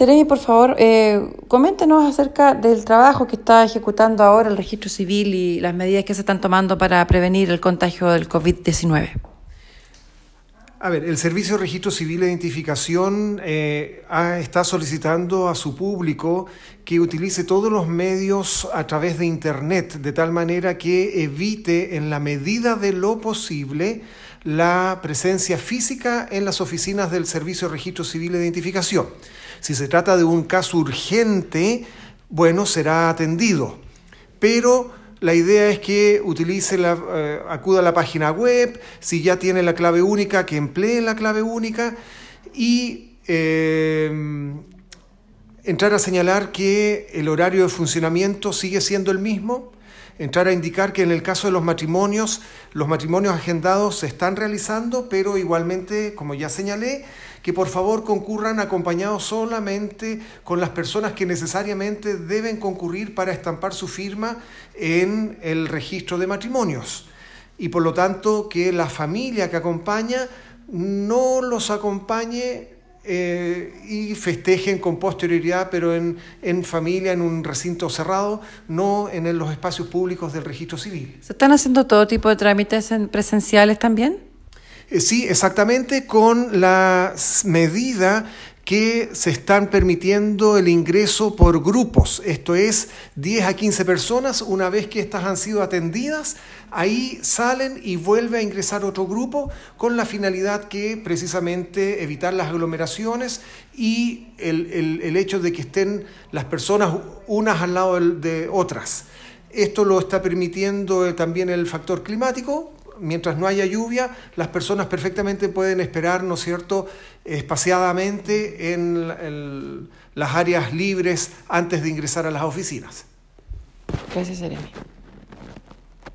Seremi, por favor, eh, coméntenos acerca del trabajo que está ejecutando ahora el registro civil y las medidas que se están tomando para prevenir el contagio del COVID-19. A ver, el Servicio de Registro Civil de Identificación eh, está solicitando a su público que utilice todos los medios a través de Internet, de tal manera que evite en la medida de lo posible la presencia física en las oficinas del Servicio de Registro Civil de Identificación. Si se trata de un caso urgente, bueno, será atendido. Pero la idea es que utilice la, eh, acuda a la página web, si ya tiene la clave única, que emplee la clave única y eh, entrar a señalar que el horario de funcionamiento sigue siendo el mismo, entrar a indicar que en el caso de los matrimonios, los matrimonios agendados se están realizando, pero igualmente, como ya señalé, que por favor concurran acompañados solamente con las personas que necesariamente deben concurrir para estampar su firma en el registro de matrimonios. Y por lo tanto que la familia que acompaña no los acompañe eh, y festejen con posterioridad, pero en, en, familia, en un recinto cerrado, no en los espacios públicos del registro civil. ¿Se están haciendo todo tipo de trámites presenciales también? Eh, sí, exactamente, con la medida que se están permitiendo el ingreso por grupos, esto es 10 a 15 personas, una vez que estas han sido atendidas, ahí salen y vuelve a ingresar otro grupo con la finalidad que precisamente evitar las aglomeraciones y el, el, hecho de que estén las personas unas al lado de otras. Esto lo está permitiendo eh, también el factor climático, mientras no haya lluvia, las personas perfectamente pueden esperar, ¿no es cierto?, espaciadamente en, las áreas libres antes de ingresar a las oficinas. Gracias, Jeremy.